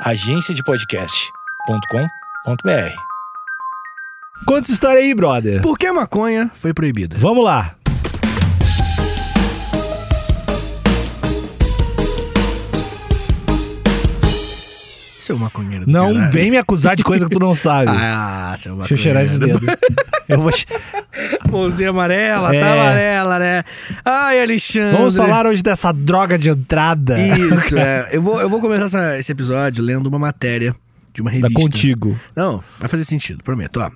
agenciadepodcast.com.br. Conta essa história aí, brother. Por que a maconha foi proibida? Vamos lá. Seu maconheiro Não caralho. vem me acusar de coisa que tu não sabe. Ah, seu Deixa eu cheirar esse maconheiro. dedo. Eu vou... Mãozinha amarela, É. tá amarela, né? Ai, Alexandre. Vamos falar hoje dessa droga de entrada. Isso, é. Eu vou, eu vou começar essa- esse episódio lendo uma matéria de uma Tá revista. contigo. Não, vai fazer sentido, prometo, ó.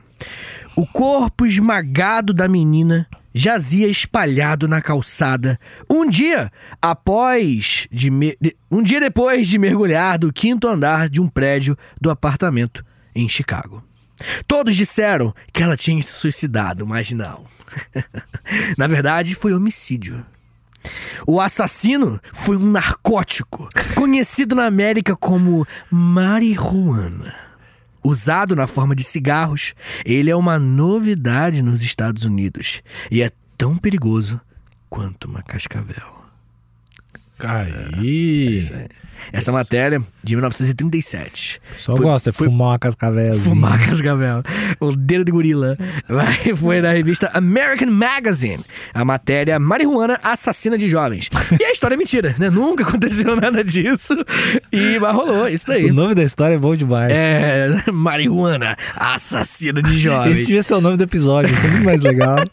O corpo esmagado da menina jazia espalhado na calçada. Um dia após de, me- de- um dia depois de mergulhar do quinto andar de um prédio do apartamento em Chicago. Todos disseram que ela tinha se suicidado, mas não. Na verdade, foi homicídio. O assassino foi um narcótico, conhecido na América como marihuana. Usado na forma de cigarros, ele é uma novidade nos Estados Unidos e é tão perigoso quanto uma cascavel. Aí. Essa matéria de 1937. Só Foi- gosta de foi- fumar uma cascavel. Fumar cascavel. O dedo de gorila. Foi na revista American Magazine. A matéria Marihuana Assassina de Jovens. E a história é mentira, né? Nunca aconteceu nada disso. E mas rolou, isso daí. O nome da história é bom demais. É. Marihuana Assassina de Esse Jovens. devia ser o nome do episódio, isso é muito mais legal.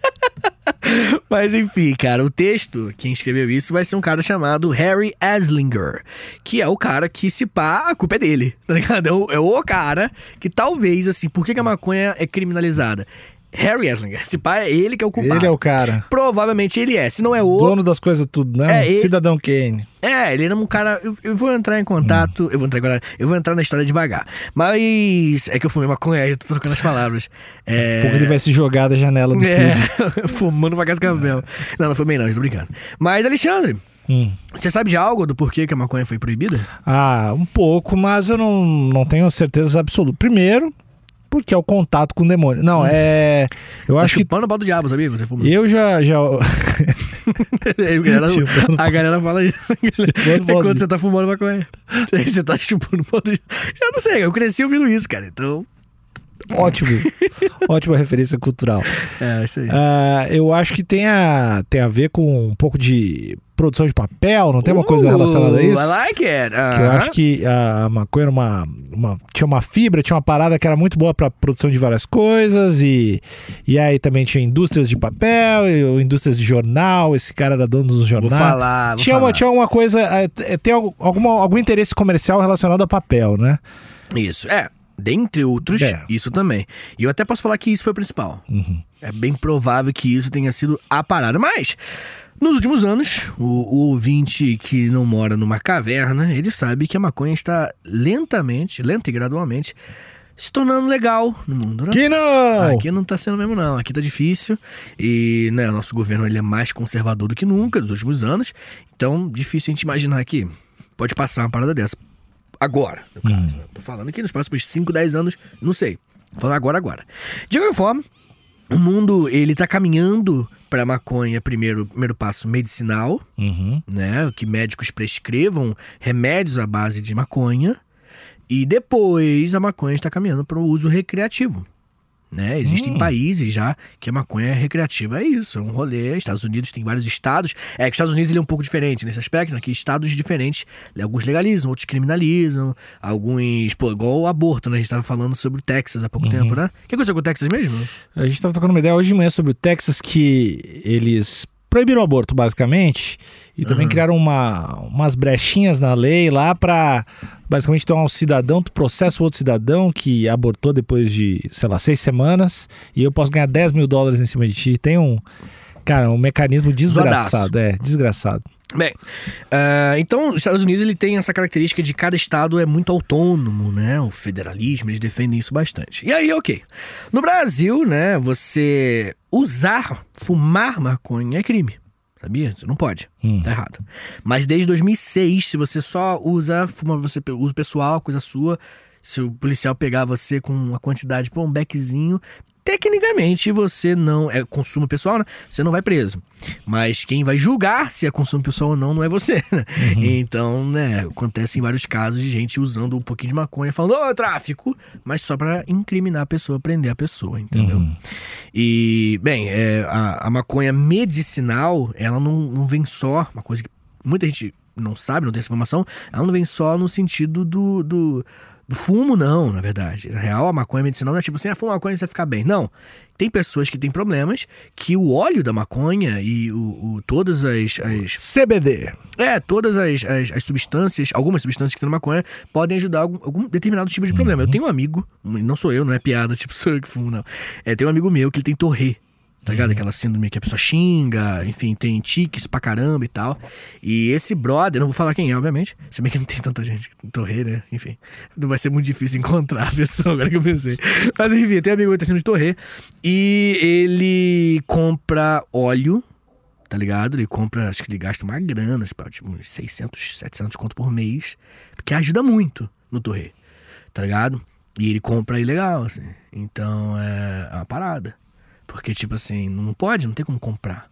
Mas enfim, cara, o texto, quem escreveu isso vai ser um cara chamado Harry Aslinger, que é o cara que, se pá, a culpa é dele, tá ligado? É o, é o cara que talvez, assim, por que, que a maconha é criminalizada? Harry Aslinger, se pá, é ele que é o culpado. Ele é o cara. Provavelmente ele é, se não é o... Dono das coisas tudo, né? É, ele- Cidadão Kane. É, ele era um cara. Eu, eu vou entrar em contato. Eu vou entrar em contato. Eu vou entrar na história devagar. Mas. É que eu fumei maconha, eu tô trocando as palavras. É. Porque ele vai se jogar da janela do estúdio. É, fumando pra cascavel. Não, não foi bem não, tô brincando. Mas, Alexandre, Hum. você sabe de algo do porquê que a maconha foi proibida? Ah, um pouco, mas eu não, não tenho certeza absoluta. Primeiro, porque é o contato com o demônio. Não, é. Eu tá acho que. chupando o pau do diabo, sabia? Você. Eu já. já... A, galera, a galera fala isso. Chupando É quando do- você tá fumando maconha. Você tá chupando o pau do diabo. Eu não sei, eu cresci ouvindo isso, cara. Então. Ótimo. Ótima referência cultural. É, isso aí. Ah, eu acho que tem a, tem a ver com um pouco de produção de papel, não tem uma coisa relacionada a isso? Uh, I like it. Que eu acho que a maconha era uma, uma- Tinha uma fibra, tinha uma parada que era muito boa para produção de várias coisas, e, e aí também tinha indústrias de papel, e, indústrias de jornal, esse cara era dono dos Vou jornais. falar, vou tinha, falar. uma, tinha uma coisa. é, é, tem al- alguma, algum interesse comercial relacionado a papel, né? Isso, é. Dentre outros, É. isso também. E eu até posso falar que isso foi o principal. Uhum. É bem provável que isso tenha sido a parada. Mas, nos últimos anos, o, o ouvinte que não mora numa caverna, ele sabe que a maconha está lentamente, lenta e gradualmente, se tornando legal no mundo, né? Que não! Aqui não tá sendo mesmo, não. Aqui tá difícil. E, né, o nosso governo ele é mais conservador do que nunca dos últimos anos. Então, difícil a gente imaginar que pode passar uma parada dessa. Agora, no caso. né? Tô falando que nos próximos 5, 10 anos, não sei. Tô falando agora, agora. De qualquer forma, o mundo, ele tá caminhando pra maconha, primeiro, primeiro passo medicinal, Uhum. né? Que médicos prescrevam remédios à base de maconha. E depois a maconha está caminhando para o uso recreativo. Né? Existem Hum. países já que a maconha é recreativa. É isso, é um rolê. Estados Unidos tem vários estados. É que os Estados Unidos ele é um pouco diferente nesse aspecto, né? Que estados diferentes, alguns legalizam, outros criminalizam, alguns. Pô, igual o aborto, né? A gente tava falando sobre o Texas há pouco Uhum. tempo, né? O que aconteceu com o Texas mesmo? A gente tava trocando uma ideia hoje de manhã sobre o Texas que eles proibiram o aborto, basicamente, e também Aham. criaram uma, umas brechinhas na lei lá pra basicamente ter um cidadão, tu processa o outro cidadão que abortou depois de, sei lá, seis semanas, e eu posso ganhar 10 mil dólares em cima de ti. Tem um. Cara, um mecanismo desgraçado. É, desgraçado. Bem, ah, então os Estados Unidos ele tem essa característica de cada estado é muito autônomo, né? O federalismo, eles defendem isso bastante. E aí, ok. No Brasil, né, você usar, fumar maconha é crime. Sabia? Você não pode. Hum. Tá errado. Mas desde 2006, se você só usa, fuma, você usa pessoal, coisa sua, Se o policial pegar você com uma quantidade, pô, um beckzinho, tecnicamente você não. É consumo pessoal, né? Você não vai preso. Mas quem vai julgar se é consumo pessoal ou não, não é você. né? Então, né, acontece em vários casos de gente usando um pouquinho de maconha falando, ô, tráfico, mas só pra incriminar a pessoa, prender a pessoa, entendeu? Uhum. E, bem, é, a, a maconha medicinal, ela não, não vem só, uma coisa que muita gente não sabe, não tem essa informação, ela não vem só no sentido do, do, do fumo, não, na verdade. Na real, a maconha medicinal não é tipo assim, ah, fuma maconha e você vai ficar bem. Não. Tem pessoas que têm problemas que o óleo da maconha e o, o- todas as, as CBD. é, todas as, as, as substâncias, algumas substâncias que tem na maconha, podem ajudar algum, algum determinado tipo de problema. Eu tenho um amigo, não sou eu, não é piada, tipo, sou eu que fumo, não. É, tem um amigo meu que ele tem torre. Tá ligado? Aquela síndrome que a pessoa xinga, enfim, tem tiques pra caramba e tal. E esse brother, não vou falar quem é, obviamente. Se bem que não tem tanta gente que tem torre, né? Enfim, não vai ser muito difícil encontrar a pessoa, agora que eu pensei. Mas enfim, tem amigo que tá sendo de torre. E ele compra óleo tá ligado? Ele compra, acho que ele gasta uma grana, tipo, tipo, uns 600, 700 conto por mês, porque ajuda muito no torre, tá ligado? E ele compra ilegal, assim. Então é uma parada. Porque, tipo assim, não pode, não tem como comprar.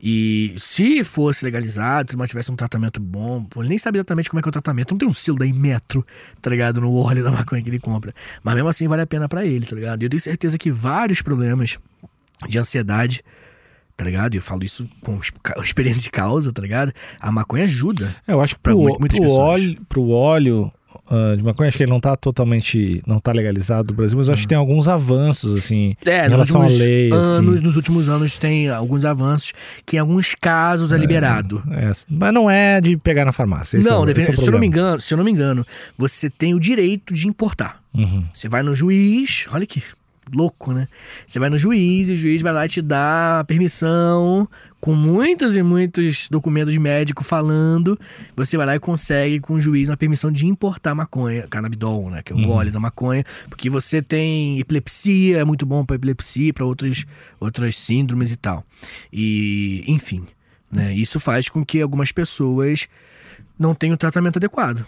E se fosse legalizado, se tivesse um tratamento bom, ele nem sabe exatamente como é que é o tratamento. Não tem um selo da Inmetro, tá ligado? No óleo da maconha que ele compra. Mas mesmo assim vale a pena pra ele, tá ligado? E eu tenho certeza que vários problemas de ansiedade tá ligado? E eu falo isso com experiência de causa, tá ligado? A maconha ajuda. É, eu acho que Pra pro, muito- muitas pro pessoas. óleo, pro óleo ah, de maconha, acho que ele não tá totalmente, não tá legalizado no Brasil, mas eu acho que tem alguns avanços, assim, É, em nos relação à últimos lei, anos, assim. nos últimos anos tem alguns avanços que em alguns casos é, liberado. É, mas não é de pegar na farmácia. é não, deve- é se eu não me engano, se eu não me engano, você tem o direito de importar. Uhum. Você vai no juiz, olha que louco, né? Você vai no juiz e o juiz vai lá e te dar a permissão com muitos e muitos documentos médicos falando. Você vai lá e consegue com o juiz uma permissão de importar maconha, cannabidol, né? Que é o óleo da maconha, porque você tem epilepsia, é muito bom para epilepsia, para outras outras síndromes e tal. E, enfim, né? Isso faz com que algumas pessoas não tenham o tratamento adequado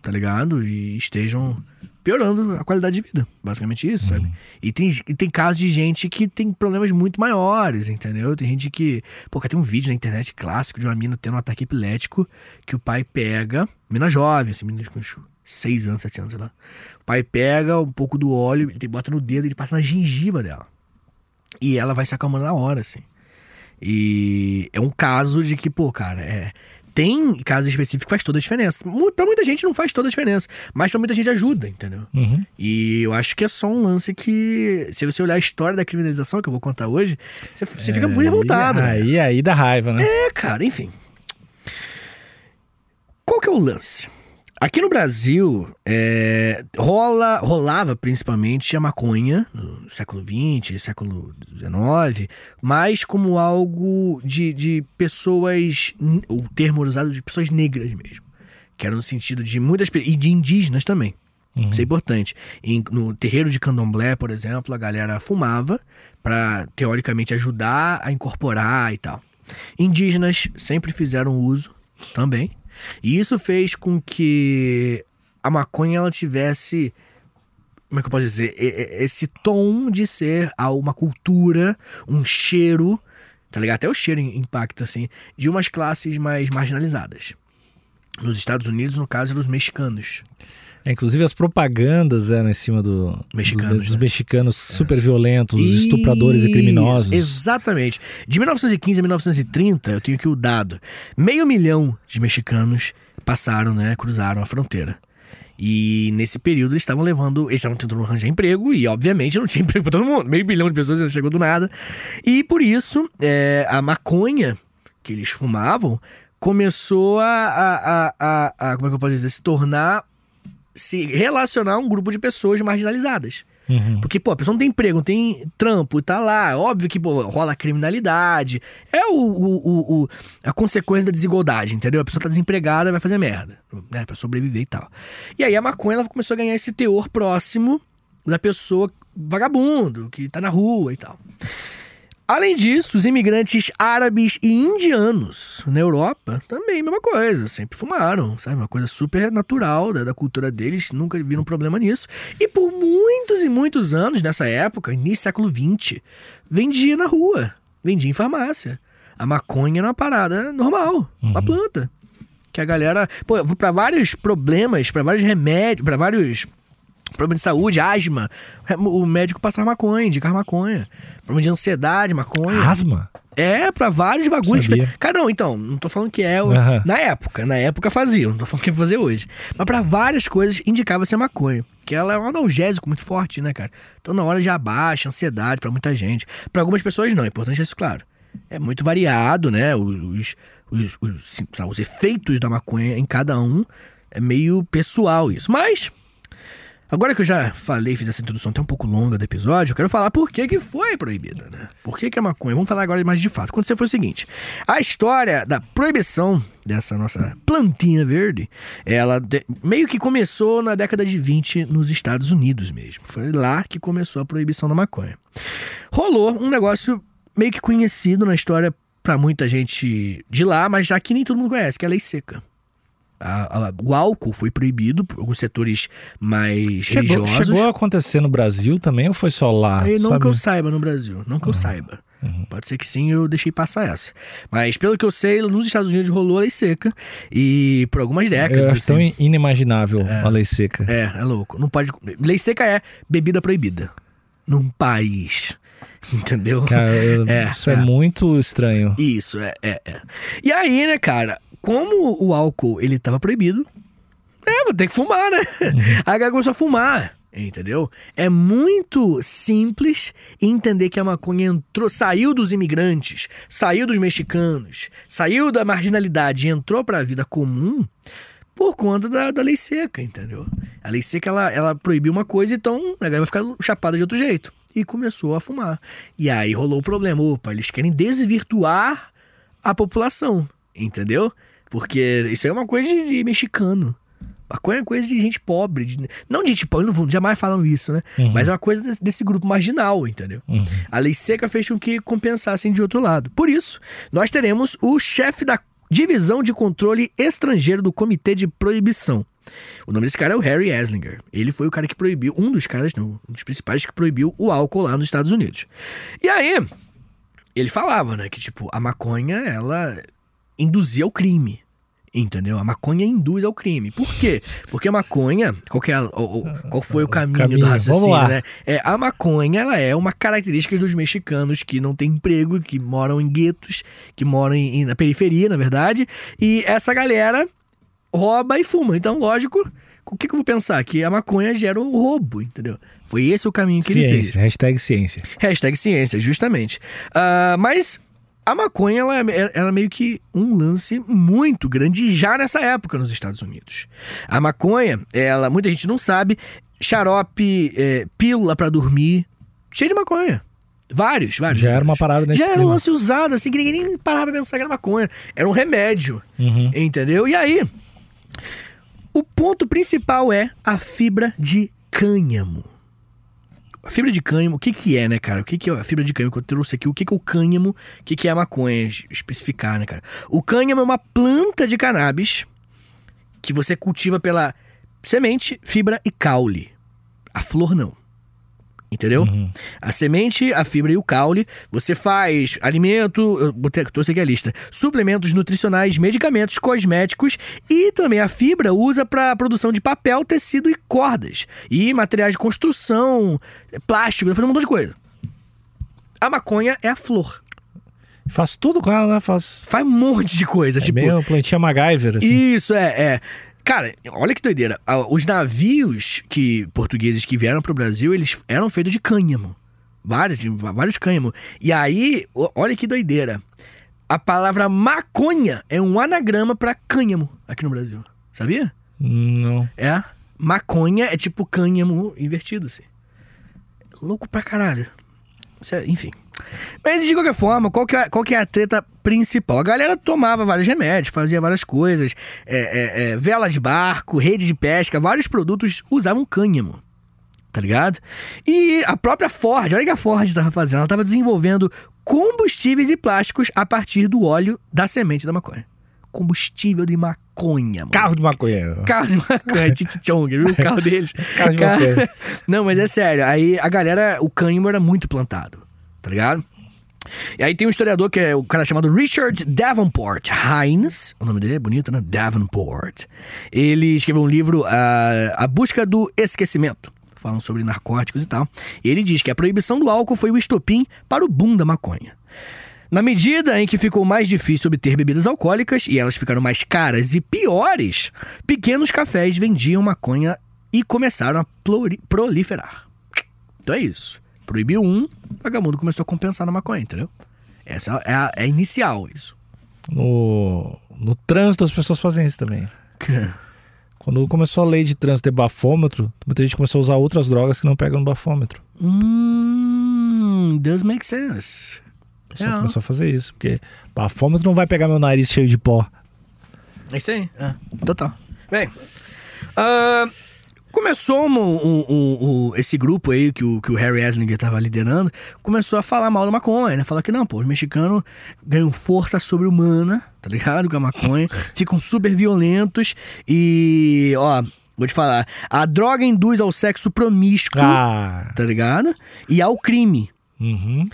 tá ligado? E estejam piorando a qualidade de vida. Basicamente isso, sabe? E tem, e tem casos de gente que tem problemas muito maiores, entendeu? Tem gente que. Pô, cara, tem um vídeo na internet clássico de uma mina tendo um ataque epilético que o pai pega. Mina jovem, assim, menina com 6 anos, 7 anos, sei lá. O pai pega um pouco do óleo, ele bota no dedo e ele passa na gengiva dela. E ela vai se acalmando na hora, assim. E é um caso de que, pô, cara, é. Tem casos específicos que faz toda a diferença. Pra muita gente não faz toda a diferença, mas pra muita gente ajuda, entendeu? Uhum. E eu acho que é só um lance que, se você olhar a história da criminalização que eu vou contar hoje, você, você fica muito revoltado. né? Aí, aí dá raiva, né? É, cara, enfim. Qual que é o lance? Aqui no Brasil, é, rola, rolava principalmente a maconha no século XX, século XIX, mas como algo de, de pessoas, o termo usado de pessoas negras mesmo. Que era no sentido de muitas e de indígenas também. Isso é importante. Em- no terreiro de candomblé, por exemplo, a galera fumava para teoricamente ajudar a incorporar e tal. Indígenas sempre fizeram uso também. E isso fez com que a maconha ela tivesse como é que eu posso dizer? Esse tom de ser uma cultura, um cheiro, tá ligado? Até o cheiro im- impacta, assim, de umas classes mais marginalizadas. Nos Estados Unidos, no caso, eram os mexicanos. É, Inclusive as propagandas eram em cima do, Mexicanos, do- dos né? mexicanos super violentos, os estupradores e Isso, criminosos. Exatamente. De 1915 a 1930, eu tenho aqui o dado. Meio milhão de mexicanos passaram, né? Cruzaram a fronteira. E nesse período eles estavam levando. Eles estavam tentando arranjar emprego e, obviamente, não tinha emprego pra todo mundo. Meio bilhão de pessoas já chegou do nada. E por isso, é, a maconha que eles fumavam começou a, a, a, a- Como é que eu posso dizer? Se tornar. Se relacionar a um grupo de pessoas marginalizadas. Uhum. Porque, pô, a pessoa não tem emprego, não tem trampo, tá lá. Óbvio que, pô, rola criminalidade. É o, o- o- o- a consequência da desigualdade, entendeu? A pessoa tá desempregada, vai fazer merda, né? Pra sobreviver e tal. E aí a maconha, ela começou a ganhar esse teor próximo da pessoa vagabundo, que tá na rua e tal. Além disso, os imigrantes árabes e indianos na Europa também, mesma coisa, sempre fumaram, sabe? Uma coisa super natural da, da cultura deles, nunca viram problema nisso. E por muitos e muitos anos nessa época, início do século XX, vendia na rua, vendia em farmácia. A maconha era uma parada normal, uma planta. Que a galera, pô, para vários problemas, para vários remédios, para vários Problema de saúde, asma. O médico passava maconha, indicar maconha. Problema de ansiedade, maconha. Asma? É, pra vários bagulhos. Cara, não, então, não tô falando que é. o-. Na época, na época fazia, não tô falando que é pra fazer hoje. Mas pra várias coisas indicava ser maconha. Que ela é um analgésico muito forte, né, cara? Então na hora já abaixa, ansiedade pra muita gente. Pra algumas pessoas não, é importante isso, claro. É muito variado, né? Os, os, os, sabe, os efeitos da maconha em cada um. É meio pessoal isso. Mas Agora que eu já falei, fiz essa introdução até um pouco longa do episódio, eu quero falar por que, que foi proibida, né? Por que, que a maconha? Vamos falar agora mais de fato. Aconteceu foi o seguinte: a história da proibição dessa nossa plantinha verde, ela de- meio que começou na década de 20 nos Estados Unidos mesmo. Foi lá que começou a proibição da maconha. Rolou um negócio meio que conhecido na história pra muita gente de lá, mas já que nem todo mundo conhece, que é a lei seca. A- a- o álcool foi proibido por alguns setores mais Chegou, religiosos. chegou a acontecer no Brasil também ou foi só lá? Não sabe? que eu saiba no Brasil, não que eu saiba. Pode ser que sim, eu deixei passar essa. Mas pelo que eu sei, nos Estados Unidos rolou a lei seca. E por algumas Eu décadas. acho tão assim, inimaginável a lei seca. é, é louco. Não pode. Lei seca é bebida proibida. Num país. Entendeu? Cara, eu- É, isso é. é. muito estranho. Isso, é, é, é. E aí, né, cara, como o álcool ele tava proibido, é, vou ter que fumar, né? Aí a galera começou a fumar, entendeu? É muito simples entender que a maconha entrou, saiu dos imigrantes, saiu dos mexicanos, saiu da marginalidade e entrou pra vida comum por conta da, da lei seca, entendeu? A lei seca, ela, ela proibiu uma coisa, então a galera vai ficar chapada de outro jeito. E começou a fumar. E aí rolou o problema. Opa, eles querem desvirtuar a população, entendeu? Porque isso é uma coisa de, de mexicano. Maconha é coisa de gente pobre. de- não de gente pobre, não vou jamais falando isso, né? Mas é uma coisa desse, desse grupo marginal, entendeu? A lei seca fez com que compensassem de outro lado. Por isso, nós teremos o chefe da Divisão de Controle Estrangeiro do Comitê de Proibição. O nome desse cara é o Harry Eslinger. Ele foi o cara que proibiu, um dos caras, não, um dos principais que proibiu o álcool lá nos Estados Unidos. E aí, ele falava, né, que tipo, a maconha, ela induzia ao crime. Entendeu? A maconha induz ao crime. Por quê? Porque a maconha, qual, é a- o- o- qual foi o caminho, Caminho, do raciocínio, né? É, a maconha, ela é uma característica dos mexicanos que não têm emprego, que moram em guetos, que moram em- na periferia, na verdade. E essa galera rouba e fuma. Então, lógico, o que, que eu vou pensar? Que a maconha gera o roubo, entendeu? Foi esse o caminho que ele fez. Ciência, hashtag ciência. Hashtag ciência, justamente. Ah, mas a maconha, ela, ela é meio que um lance muito grande já nessa época nos Estados Unidos. A maconha, ela, muita gente não sabe, xarope, é, pílula pra dormir, cheio de maconha. Vários, vários. Já era uma parada nesse Já era um lance usado, assim, que ninguém nem parava pra pensar que era maconha. Era um remédio, Uhum. entendeu? E aí, o ponto principal é a fibra de cânhamo. A fibra de cânhamo, o que que é, né, cara? O que que é a fibra de cânhamo que eu trouxe aqui? O que que é o cânhamo? O que que é a maconha? Es- Especificar, né, cara? O cânhamo é uma planta de cannabis que você cultiva pela semente, fibra e caule. A flor não. Entendeu? Uhum. A semente, a fibra e o caule. Você faz alimento, eu botei, trouxe aqui a lista, suplementos nutricionais, medicamentos, cosméticos e também a fibra usa para produção de papel, tecido e cordas. E materiais de construção, plástico, fazer um montão de coisa. A maconha é a flor. Faz tudo com ela, né? Faz. Faz um monte de coisa. É tipo, meio plantinha MacGyver, assim. Isso, é, é. Cara, olha que doideira. Os navios que portugueses que vieram pro Brasil, eles eram feitos de cânhamo. Vários, vários cânhamo. E aí, olha que doideira. A palavra maconha é um anagrama pra cânhamo aqui no Brasil. Sabia? Não. É. Maconha é tipo cânhamo invertido, assim. Louco pra caralho. É- Enfim. Mas de qualquer forma, qual que, é, qual que é a treta principal? A galera tomava vários remédios, fazia várias coisas, é, é, é, vela de barco, rede de pesca, vários produtos usavam cânhamo. tá ligado? E a própria Ford, olha o que a Ford estava fazendo, ela estava desenvolvendo combustíveis e plásticos a partir do óleo da semente da maconha. Combustível de maconha, mano. Carro de maconha. Carro de maconha, Titichong, viu? O carro deles. Carro de maconha. Não, mas é sério. Aí a galera, o cânhamo era muito plantado, tá ligado? E aí tem um historiador que é o cara chamado Richard Davenport Hines. O nome dele é bonito, né? Davenport. Ele escreveu um livro, A, a Busca do Esquecimento. Falando sobre narcóticos e tal. E ele diz que a proibição do álcool foi o estopim para o boom da maconha. Na medida em que ficou mais difícil obter bebidas alcoólicas e elas ficaram mais caras e piores, pequenos cafés vendiam maconha e começaram a proliferar. Então é isso. Proibiu um, vagabundo começou a compensar na maconha, entendeu? Essa é a, é a inicial, isso. No, no trânsito as pessoas fazem isso também. Quando começou a lei de trânsito ter bafômetro, muita gente começou a usar outras drogas que não pegam no bafômetro. Hum, does make sense. O pessoal É. começou a fazer isso, porque bafômetro não vai pegar meu nariz cheio de pó. É isso aí. É, total. Bem, ah, começou um- um- um- esse grupo aí que o, que o Harry Eslinger tava liderando, começou a falar mal da maconha, né? Falar que não, pô, os mexicanos ganham força sobre-humana, tá ligado? Com a maconha, ficam super violentos e, ó, vou te falar, a droga induz ao sexo promíscuo, Ah, tá ligado? E ao crime. uhum.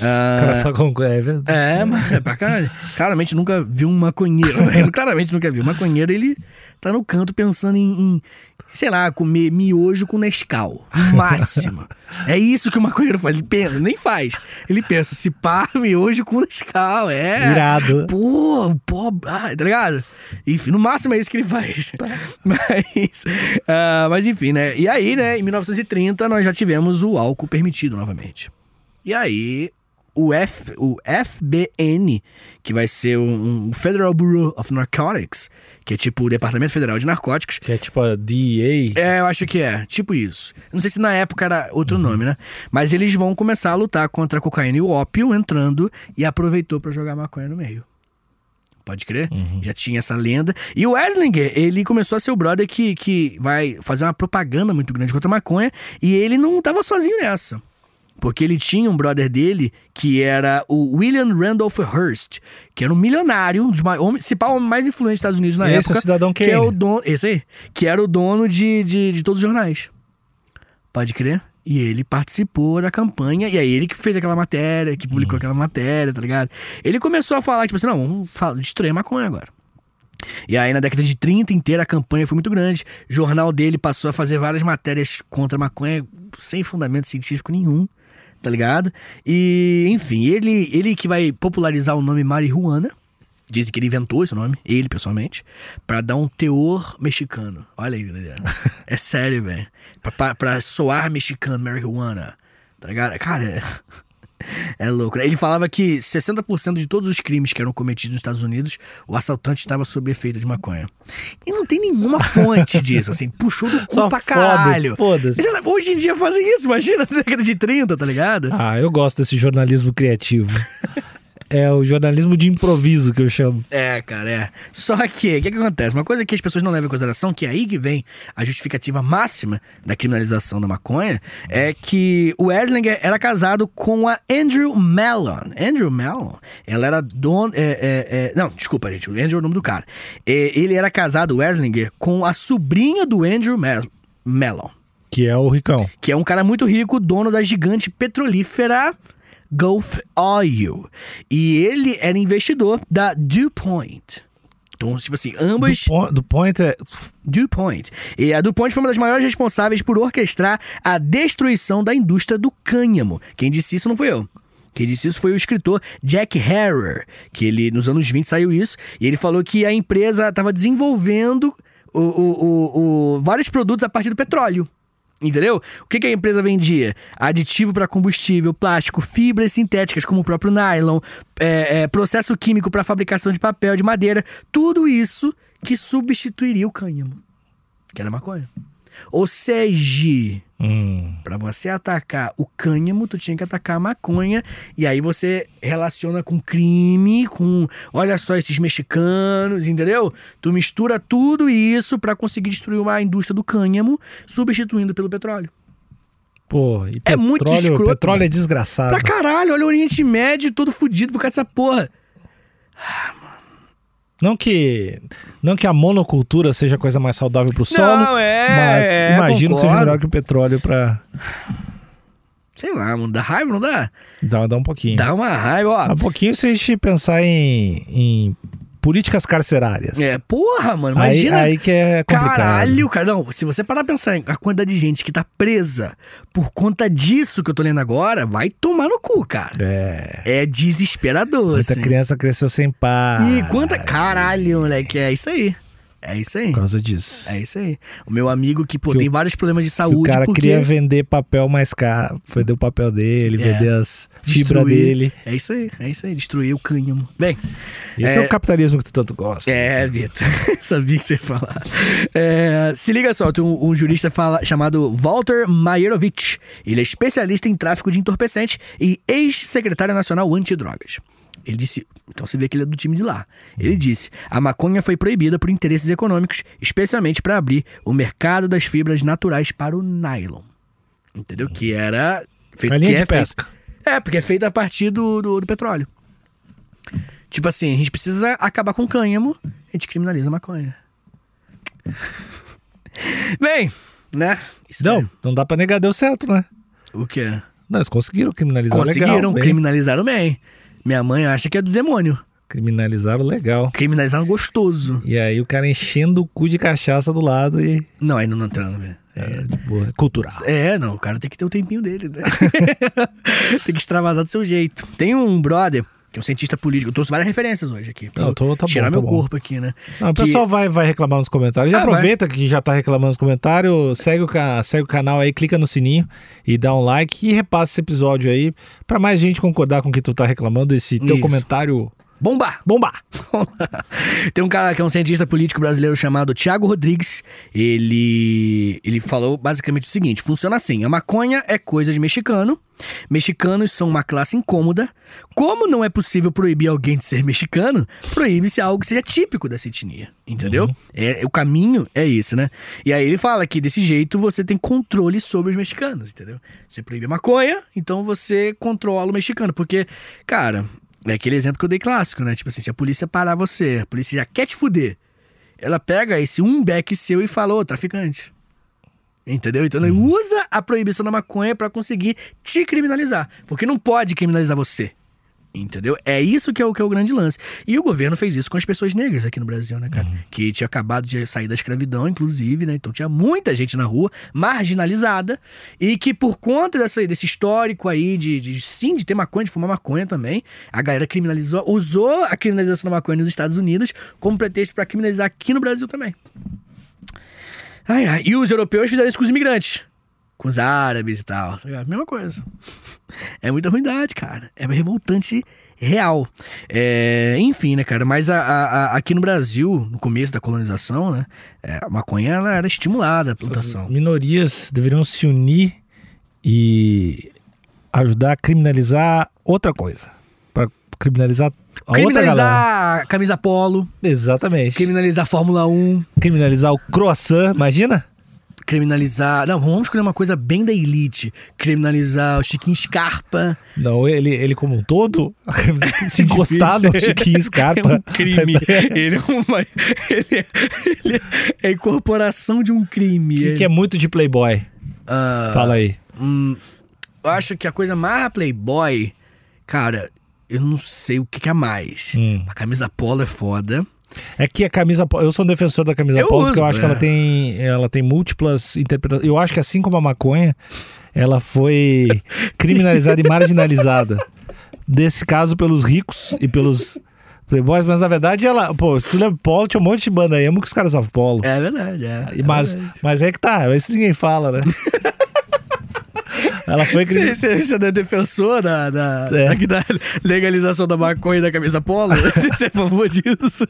Ah, Cara, só com... É verdade. é, mas é pra caralho. Claramente nunca viu um maconheiro. né? Claramente nunca viu. Maconheiro, ele tá no canto pensando em, em, sei lá, comer miojo com Nescau. No máximo. é isso que o maconheiro faz. Ele pensa, nem faz. Ele pensa, se pá, miojo com Nescau. É. Irado. Pô, pô, ah, tá ligado? Enfim, no máximo é isso que ele faz. mas, ah, mas enfim, né? E aí, né, em 1930, nós já tivemos o álcool permitido novamente. E aí, o, F, o FBN, que vai ser um, um Federal Bureau of Narcotics, que é tipo o Departamento Federal de Narcóticos, Que é tipo a DEA. é, eu acho que é. Tipo isso. Não sei se na época era outro nome, né? Mas eles vão começar a lutar contra a cocaína e o ópio entrando e aproveitou pra jogar maconha no meio. Pode crer? Já tinha essa lenda. E o Eslinger, ele começou a ser o brother que, que vai fazer uma propaganda muito grande contra a maconha. E ele não tava sozinho nessa. Porque ele tinha um brother dele que era o William Randolph Hearst, que era um milionário, um dos mais, homem, homem mais influente dos Estados Unidos na Esse é época o Cidadão que é o dono, esse aí, que era o dono de, de, de todos os jornais. Pode crer? E ele participou da campanha, e aí ele que fez aquela matéria, que publicou aquela matéria, tá ligado? Ele começou a falar, tipo assim, não, vamos destruir a maconha agora. E aí, na década de 30 inteira, a campanha foi muito grande. O jornal dele passou a fazer várias matérias contra a maconha sem fundamento científico nenhum, tá ligado? E, enfim, ele, ele que vai popularizar o nome marihuana. Dizem que ele inventou esse nome, ele pessoalmente, pra dar um teor mexicano. Olha aí, galera. É sério, velho. Pra, pra, pra soar mexicano, marihuana. Tá ligado? Cara, é, é louco. né? Ele falava que 60% de todos os crimes que eram cometidos nos Estados Unidos, o assaltante estava sob efeito de maconha. E não tem nenhuma fonte disso, assim. Puxou do cu Só pra caralho. foda-se. E você sabe, Hoje em dia fazem isso, imagina na década de 30, tá ligado? Ah, eu gosto desse jornalismo criativo. é o jornalismo de improviso que eu chamo. É, cara, é. Só que, o que, que acontece? Uma coisa que as pessoas não levam em consideração, que é aí que vem a justificativa máxima da criminalização da maconha, é que o Eslinger era casado com a Andrew Mellon. Andrew Mellon, ela era dona. É, é, é, não, desculpa, gente, o Andrew é o nome do cara. É, ele era casado, o Eslinger, com a sobrinha do Andrew Mel- Mellon, Que é o Ricão. que é um cara muito rico, dono da gigante petrolífera. Gulf Oil. E ele era investidor da DuPont. Então, tipo assim, ambas. Do Point é. DuPont. E a DuPont foi uma das maiores responsáveis por orquestrar a destruição da indústria do cânhamo. Quem disse isso não foi eu. Quem disse isso foi o escritor Jack Harrer, que ele nos anos 20 saiu isso, e ele falou que a empresa estava desenvolvendo o- o- o- vários produtos a partir do petróleo. Entendeu? O que, que a empresa vendia? Aditivo para combustível, plástico, fibras sintéticas como o próprio nylon, é, é, processo químico para fabricação de papel, de madeira, tudo isso que substituiria o cânhamo, que era maconha. Ou seja, Hum. Pra você atacar o cânhamo, tu tinha que atacar a maconha. E aí você relaciona com crime, com. Olha só esses mexicanos, entendeu? Tu mistura tudo isso pra conseguir destruir uma indústria do cânhamo, substituindo pelo petróleo. Pô, e É muito petróleo, escroto, petróleo é desgraçado. Pra caralho, olha o Oriente Médio todo fudido por causa dessa porra. Não que, não que a monocultura seja a coisa mais saudável pro solo, Não, é, mas é, imagino que seja concordo. melhor que o petróleo pra Sei lá, mano, dá raiva, não dá? dar, dar um pouquinho. Dá uma raiva, ó. Um pouquinho se a gente pensar em, em políticas carcerárias. É, porra, mano, Aí, imagina. aí que é complicado. Caralho, cara. Não, se você parar pra pensar em a quantidade de gente que tá presa por conta disso que eu tô lendo agora, vai tomar no cu, cara. É. É desesperador, Muita assim. criança cresceu sem pai. E quanta. Caralho, moleque. É isso aí. É isso aí. Por causa disso. É isso aí. O meu amigo que, pô, Que tem o- vários problemas de saúde. o cara porque... queria vender papel mais caro, vender o papel dele, É. vender as fibras dele. É isso aí, é isso aí. Destruir o cânhamo. Bem, Esse é, É. o capitalismo que tu tanto gosta. É, Vitor. Sabia que você ia falar. É, se liga só, tem um, um jurista fala, chamado Walter Majerovic. Ele é especialista em tráfico de entorpecentes e ex-secretário nacional antidrogas. Ele disse, então você vê que ele é do time de lá. Ele disse: a maconha foi proibida por interesses econômicos, especialmente para abrir o mercado das fibras naturais para o nylon. Entendeu? Que era feito A que linha de é feito- pesca. é, porque é feito a partir do, do, do petróleo. Tipo assim, a gente precisa acabar com o cânhamo, a gente criminaliza a maconha. Bem, né? Isso Não, é- não dá pra negar, deu certo, né? O quê? Não, eles conseguiram criminalizar Conseguiram, legal. bem. criminalizaram bem. Minha mãe acha que é do demônio. Criminalizaram legal. Criminalizaram gostoso. E aí o cara enchendo o cu de cachaça do lado e. Não, aí não entrando, velho. É, tipo, é cultural. É, não, o cara tem que ter o tempinho dele, né? tem que extravasar do seu jeito. Tem um brother, que é um cientista político, eu trouxe várias referências hoje aqui. pra Não, tô- tá bom, tirar tá meu bom. corpo aqui, né? Não, o Que- pessoal vai, vai reclamar nos comentários. Já Ah, vai. aproveita que já tá reclamando nos comentários, segue o, segue o canal aí, clica no sininho e dá um like e repassa esse episódio aí pra mais gente concordar com o que tu tá reclamando, esse teu Isso. comentário Bombar! bombar. Tem um cara que é um cientista político brasileiro chamado Tiago Rodrigues. Ele, ele falou basicamente o seguinte: funciona assim. A maconha é coisa de mexicano. Mexicanos são uma classe incômoda. Como não é possível proibir alguém de ser mexicano, proíbe-se algo que seja típico dessa etnia. Entendeu? É, o caminho é isso, né? E aí ele fala que desse jeito você tem controle sobre os mexicanos, entendeu? Você proíbe a maconha, então você controla o mexicano. Porque, cara, é aquele exemplo que eu dei clássico, né? Tipo assim, se a polícia parar você, a polícia já quer te fuder, ela pega esse um beck seu e fala, ô, traficante. Entendeu? Então ele usa a proibição da maconha pra conseguir te criminalizar. Porque não pode criminalizar você. Entendeu? É isso que é o que é o grande lance. E o governo fez isso com as pessoas negras aqui no Brasil, né, cara? Que tinha acabado de sair da escravidão, inclusive, né? Então tinha muita gente na rua, marginalizada, e que por conta dessa, desse histórico aí de, de sim, de ter maconha, de fumar maconha também, a galera criminalizou, usou a criminalização da maconha nos Estados Unidos como pretexto pra criminalizar aqui no Brasil também. Ai, ai. E os europeus fizeram isso com os imigrantes. Com os árabes e tal. tá ligado? Mesma coisa. É muita ruindade, cara. É revoltante real. É, enfim, né, cara? Mas a- a- aqui no Brasil, no começo da colonização, né? é, a maconha ela era estimulada a plantação. Minorias deveriam se unir e ajudar a criminalizar outra coisa. Pra criminalizar a. Criminalizar a camisa polo, Exatamente. criminalizar a Fórmula 1, Criminalizar o croissant, imagina? Criminalizar. Não, vamos escolher uma coisa bem da elite. Criminalizar o Chiquinho Scarpa. Não, ele, ele como um todo, se encostar no Chiquinho Scarpa. É um crime. ele, é uma, ele, é, ele é a incorporação de um crime. que, que é muito de playboy? Ah, Fala aí. hum, eu acho que a coisa mais playboy, cara, eu não sei o que, que é mais. Hum. A camisa polo é foda. É que a camisa eu sou um defensor da camisa Eu polo, uso, porque eu acho que é. ela tem, ela tem múltiplas interpretações. Eu acho que assim como a maconha, ela foi criminalizada e marginalizada. Desse caso pelos ricos e pelos playboys, mas na verdade ela, pô, se lembra polo, tinha um monte de banda aí, amo que os caras usam polo. É verdade, é. E é mas, verdade. mas é que tá, isso ninguém fala, né? ela foi criminalizada. você, você é defensor da, da, É. da- da legalização da maconha e da camisa polo? você é a favor disso?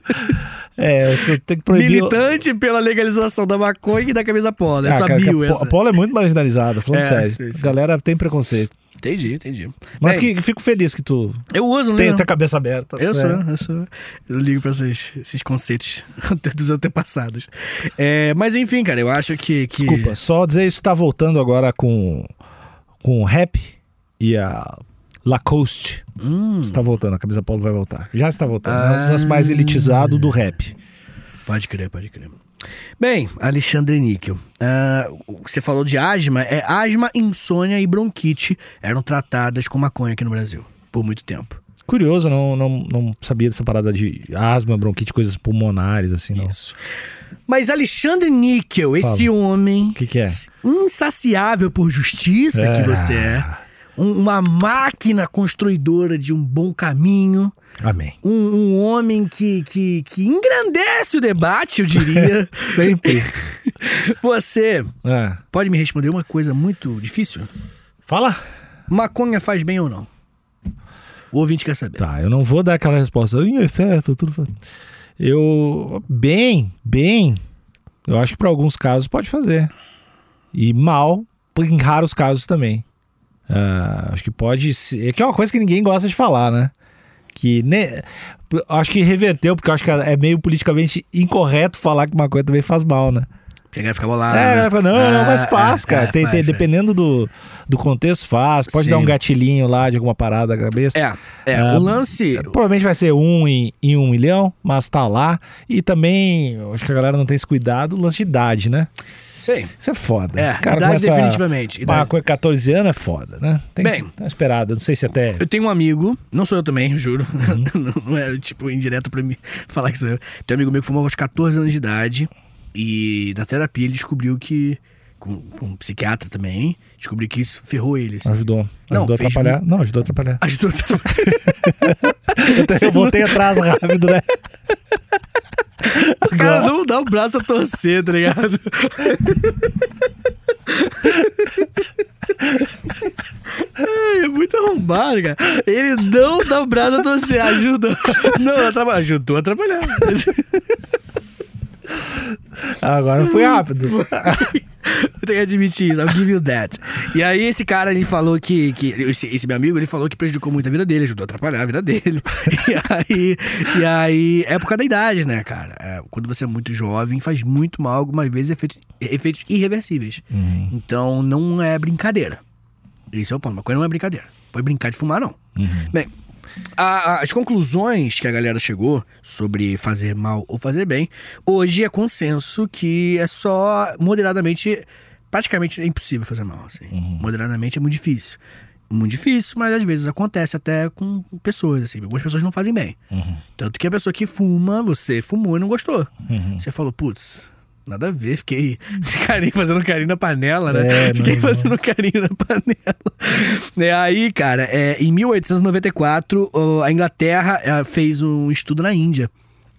É, você tem que proibir. Militante pela legalização da maconha e da camisa polo. É Ah, sua cara, bio a, a polo é muito marginalizada, falando É, sério. sim, sim. A galera tem preconceito. Entendi, entendi. Mas Bem, que, fico feliz que tu eu uso, tem né? até a cabeça aberta. Eu É. sou, eu sou. Eu ligo pra esses, esses conceitos dos antepassados. É, mas enfim, cara, eu acho que. que... Desculpa, só dizer isso tá voltando agora com com o rap e a Lacoste Hum, está voltando, a camisa polo vai voltar. Já está voltando. É Ah. o lance mais elitizado do rap. pode crer, pode crer. Bem, Alexandre Níquel, ah, que você falou de asma, é asma, insônia e bronquite eram tratadas com maconha aqui no Brasil por muito tempo. Curioso, não, não, não sabia dessa parada de asma, bronquite, coisas pulmonares, assim, não. Isso. Mas Alexandre Níquel, esse homem O que, que é? insaciável por justiça que É. você é, um- uma máquina construidora de um bom caminho, Amém. um, um homem que, que, que engrandece o debate, eu diria. Sempre. você É. pode me responder uma coisa muito difícil? Fala. Maconha faz bem ou não? O ouvinte quer saber. Tá, eu não vou dar aquela resposta. Em excesso, tudo. fa-". Eu. Bem, bem. Eu acho que para alguns casos pode fazer. E mal, em raros casos também. Ah, acho que pode ser. É que é uma coisa que ninguém gosta de falar, né? Que. Ne... Acho que reverteu, porque acho que é meio politicamente incorreto falar que uma coisa também faz mal, né? Porque a galera fica bolada. É, a galera fala, não, Ah, mas faz, é, cara. é, Tem- faz, tem- faz. dependendo do, do contexto, faz. Pode Sim. dar um gatilhinho lá de alguma parada na cabeça. É, é. Ah, o lance. Provavelmente vai ser um em, em um milhão, mas tá lá. E também, acho que a galera não tem esse cuidado, o lance de idade, né? Sei. Isso é foda. É, cara idade definitivamente. Idade. coisa 14 anos é foda, né? Tem Bem. que tá esperado. Não sei se até. Eu tenho um amigo, não sou eu também, juro. Uhum. não é, tipo, indireto pra mim falar que sou eu. Tem um amigo meu que fumou aos 14 anos de idade e na terapia ele descobriu que, com, com um psiquiatra também, descobriu que isso ferrou ele. assim. Ajudou. Não, Ajudou a atrapalhar. Não, ajudou a atrapalhar. Ajudou. Eu voltei atrás rápido, né? O cara não dá o braço a torcer, tá ligado? Ai, é muito arrombado, cara. Ele não dá o braço a torcer, ajuda. Não, atrapalha. Ajudou a atrapalhar. Agora foi rápido. Eu tenho que admitir isso, I'll give you that. E aí esse cara, ele falou que, que esse, esse meu amigo, ele falou que prejudicou muito a vida dele, ajudou a atrapalhar a vida dele. E aí, e aí é por causa da idade, né, cara? É, quando você é muito jovem, faz muito mal, algumas vezes efeitos, efeitos irreversíveis. Uhum. Então não é brincadeira. Esse é o ponto, uma coisa não é brincadeira. Pode brincar de fumar, não. Uhum. Bem, a- as conclusões que a galera chegou sobre fazer mal ou fazer bem, hoje é consenso que é só moderadamente. Praticamente é impossível fazer mal. Assim. Moderadamente é muito difícil. Muito difícil, mas às vezes acontece até com pessoas, assim. Algumas pessoas não fazem bem. Uhum. Tanto que a pessoa que fuma, você fumou e não gostou. Uhum. Você falou, putz, nada a ver, fiquei carinho, fazendo carinho na panela, né? É, não, fiquei não. fazendo carinho na panela. É, aí, cara, é, em 1894, ó, a Inglaterra é, fez um estudo na Índia.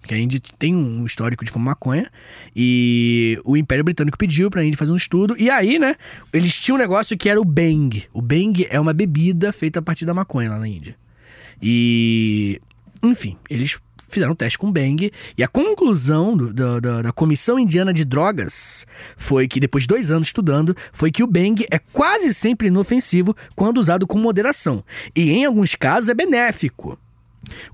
Que a Índia tem um histórico de fumar maconha. E o Império Britânico pediu pra Índia fazer um estudo. E aí, né, eles tinham um negócio que era o Bang. O Bang é uma bebida feita a partir da maconha lá na Índia. E, enfim, eles fizeram um teste com Bang e a conclusão do- do- da- da Comissão Indiana de Drogas foi que, depois de dois anos estudando, foi que o Bang é quase sempre inofensivo quando usado com moderação e, em alguns casos, é benéfico.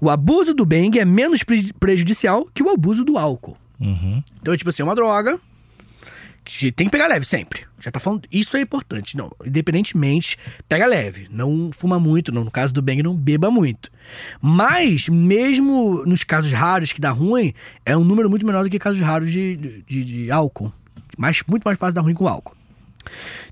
O abuso do Bang é menos pre- prejudicial que o abuso do álcool. Uhum. Então, tipo assim, é uma droga que tem que pegar leve sempre. Já tá falando. Isso é importante. Não, independentemente, pega leve. Não fuma muito. Não, no caso do Bang, não beba muito. Mas, mesmo nos casos raros que dá ruim, é um número muito menor do que casos raros de, de, de álcool. Mais, muito mais fácil dar ruim com álcool.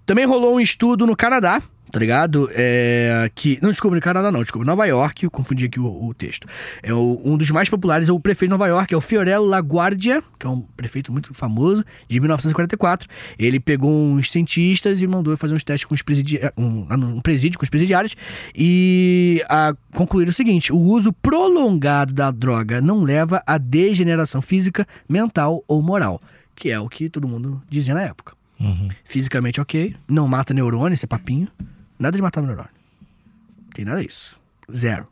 Também rolou um estudo no Canadá, tá ligado? É, que, não, desculpa, no Canadá não, desculpa, Nova York, eu confundi aqui o, o texto. É o- um dos mais populares é o prefeito de Nova York, é o Fiorello LaGuardia, que é um prefeito muito famoso, de 1944. Ele pegou uns cientistas e mandou fazer uns testes com os presidi um, lá num presídio, com os presidiários, e a, concluíram o seguinte, o uso prolongado da droga não leva a degeneração física, mental ou moral, que é o que todo mundo dizia na época Uhum. fisicamente ok, não mata neurônio, isso é papinho. Nada de matar neurônio. Tem nada disso. Zero.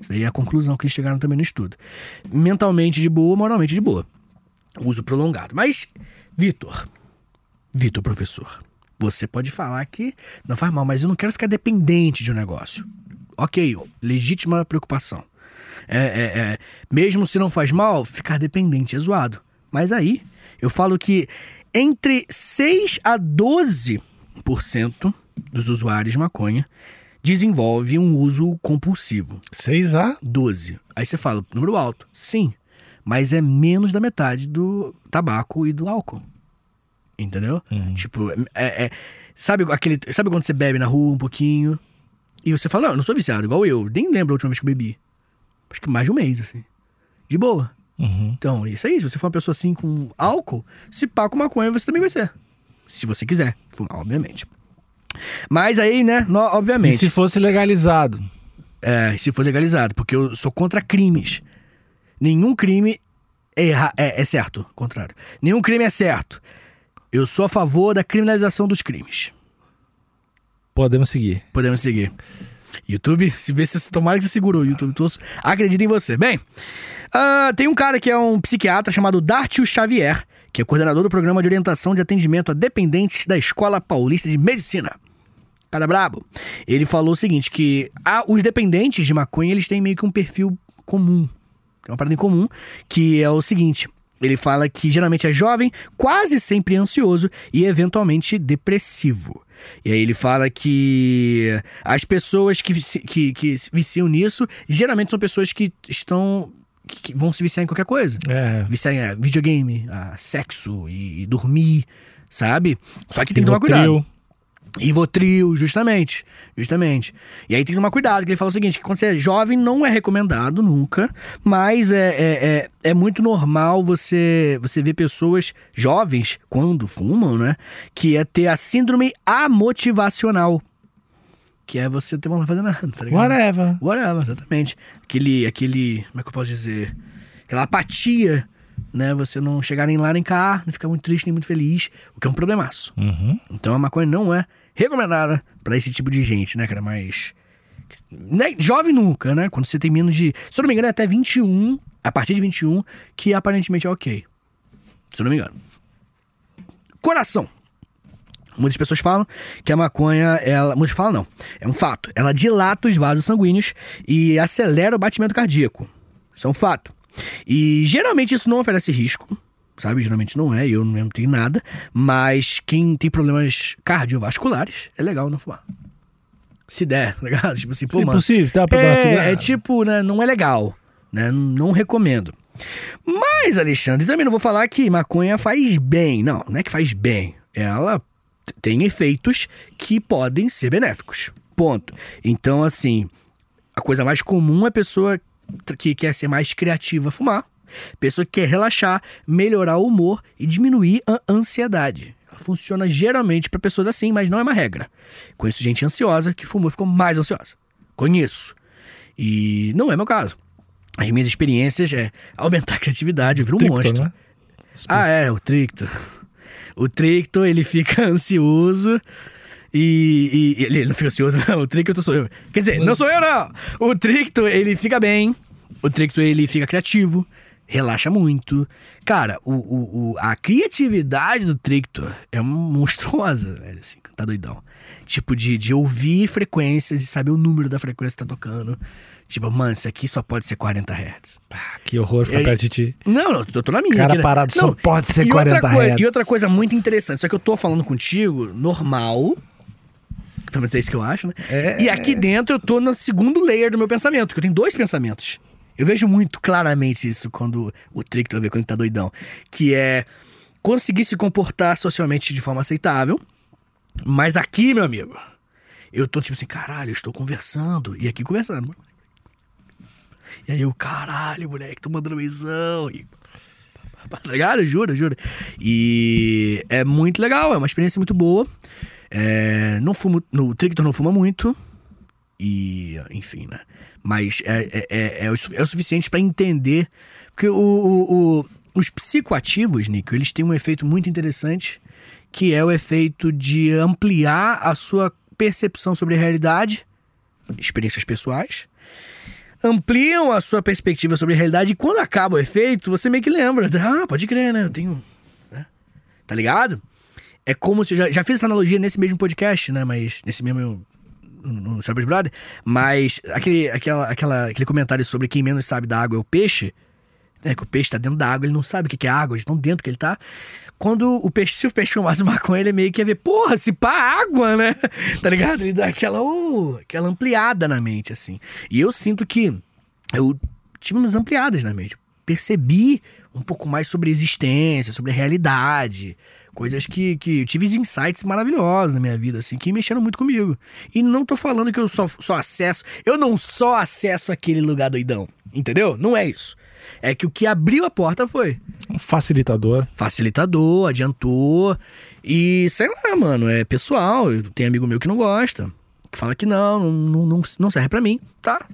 Isso daí é a conclusão que eles chegaram também no estudo. Mentalmente de boa, moralmente de boa. Uso prolongado. Mas, Vitor, Vitor, professor, você pode falar que não faz mal, mas eu não quero ficar dependente de um negócio. Ok, legítima preocupação. É, é, é, mesmo se não faz mal, ficar dependente é zoado. Mas aí, eu falo que entre 6 a 12% dos usuários de maconha desenvolve um uso compulsivo. 6A? 12. Aí você fala, número alto. Sim, mas é menos da metade do tabaco e do álcool. Entendeu? Tipo, é, é- sabe aquele, sabe quando você bebe na rua um pouquinho e você fala, não, eu não sou viciado, igual eu, nem lembro a última vez que eu bebi. Acho que mais de um mês, assim. De boa. Uhum. Então, isso aí, se você for uma pessoa assim com álcool, se pá com maconha, você também vai ser. Se você quiser fumar, obviamente. Mas aí, né, no- E obviamente. se fosse legalizado? É, se for legalizado, porque eu sou contra crimes. Nenhum crime é, erra- é, é certo, contrário. Nenhum crime é certo. Eu sou a favor da criminalização dos crimes. Podemos seguir. Podemos seguir. YouTube, se vê se tomara que você segurou o YouTube. Tô, acredito em você. Bem, ah, tem um cara que é um psiquiatra chamado Dartio Xavier, que é coordenador do programa de orientação de atendimento a dependentes da Escola Paulista de Medicina. Cara brabo. Ele falou o seguinte, que ah, os dependentes de maconha, eles têm meio que um perfil comum. Tem uma parada em comum, que é o seguinte. Ele fala que geralmente é jovem, quase sempre ansioso e eventualmente depressivo. E aí ele fala que as pessoas que, que, que viciam nisso, geralmente são pessoas que estão... que- que vão se viciar em qualquer coisa É. viciar em ah, videogame, ah, sexo e, e dormir, sabe? Só que tem que tomar cuidado. Rivotril. Votril, justamente. Justamente. E aí tem que tomar cuidado, que ele fala o seguinte: que quando você é jovem, não é recomendado nunca, mas é, é, é, é muito normal você, você ver pessoas jovens, quando fumam, né? Que é ter a síndrome amotivacional. Que é você ter vontade de fazer nada, tá ligado? Whatever. Whatever, exatamente. Aquele, aquele, como é que eu posso dizer? Aquela apatia, né? Você não chegar nem lá nem cá, não ficar muito triste nem muito feliz, o que é um problemaço. Uhum. Então a maconha não é recomendada pra esse tipo de gente, né, cara? Mas. né, Jovem nunca, né? Quando você tem menos de. Se eu não me engano, é até 21, a partir de 21, que aparentemente é ok. Se eu não me engano. Coração. Muitas pessoas falam que a maconha, ela. Muitas falam não. É um fato. Ela dilata os vasos sanguíneos e acelera o batimento cardíaco. Isso é um fato. E geralmente isso não oferece risco, sabe? Geralmente não é, eu não tenho nada. Mas quem tem problemas cardiovasculares, é legal não fumar. Se der, tá ligado? Tipo assim, pô, Se mano. possível, dá pra dar uma É, segurada. é tipo, né? Não é legal. Né? Não recomendo. Mas, Alexandre, também não vou falar que maconha faz bem. Não, não é que faz bem. Ela tem efeitos que podem ser benéficos. Ponto. Então, assim, a coisa mais comum é a pessoa que quer ser mais criativa fumar. Pessoa que quer relaxar, melhorar o humor e diminuir a ansiedade. Funciona geralmente para pessoas assim, mas não é uma regra. Conheço gente ansiosa que fumou e ficou mais ansiosa. Conheço. E não é meu caso. As minhas experiências é aumentar a criatividade, eu viro um Trictor, monstro. né? Ah, é, o Trictor. O Trictor, ele fica ansioso e, e- ele não fica ansioso, não. O Trictor sou eu. Quer dizer, não sou eu, não. O Trictor, ele fica bem. O Trictor, ele fica criativo. Relaxa muito. Cara, o, o, o- a criatividade do Trictor é monstruosa, velho. Assim, tá doidão. Tipo, de, de ouvir frequências e saber o número da frequência que tá tocando. Tipo, mano, isso aqui só pode ser 40 Hz. Ah, que horror ficar perto de ti. Não, não, eu tô na minha. Cara aqui, né? parado só Não, pode ser e 40 outra coisa, Hz. E outra coisa muito interessante, só que eu tô falando contigo, normal. Pelo menos é isso que eu acho, né? É. E aqui dentro eu tô no segundo layer do meu pensamento, que eu tenho dois pensamentos. Eu vejo muito claramente isso quando o Trictor vê quando ele tá doidão. Que é conseguir se comportar socialmente de forma aceitável. Mas aqui, meu amigo, eu tô tipo assim, caralho, eu estou conversando. E aqui conversando. E aí eu, caralho, moleque, tô mandando beijão. E... Tá ligado? Jura, jura. E é muito legal, é uma experiência muito boa. É, não fumo, no Trictor não fuma muito. E, enfim, né? Mas é, é, é, é o, é suficiente pra entender. Porque o, o- o- os psicoativos, Nico, eles têm um efeito muito interessante, que é o efeito de ampliar a sua percepção sobre a realidade, experiências pessoais, ampliam a sua perspectiva sobre a realidade e quando acaba o efeito, você meio que lembra. Ah, pode crer, né? Eu tenho. né? Tá ligado? É como se. Já, já fiz essa analogia nesse mesmo podcast, né? Mas. Nesse mesmo. No no Chabas Brother. Mas aquele, aquela, aquela, aquele comentário sobre quem menos sabe da água é o peixe. né, que o peixe tá dentro da água, ele não sabe o que é água, de tão dentro que ele tá. Quando o peixe, se o peixe fumasse maconha, ele meio que ia ver, porra, se pá, água, né? tá ligado? Ele dá aquela, uh, aquela ampliada na mente, assim. E eu sinto que eu tive umas ampliadas na mente. Percebi um pouco mais sobre existência, sobre a realidade. Coisas que, que eu tive insights maravilhosos na minha vida, assim, que mexeram muito comigo. E não tô falando que eu só, só acesso. Eu não só acesso aquele lugar doidão. Entendeu? Não é isso. É que o que abriu a porta foi Um facilitador. facilitador, adiantou. E sei lá, mano, é pessoal. Eu tenho amigo meu que não gosta. Que fala que não, não, não, não serve pra mim. Tá.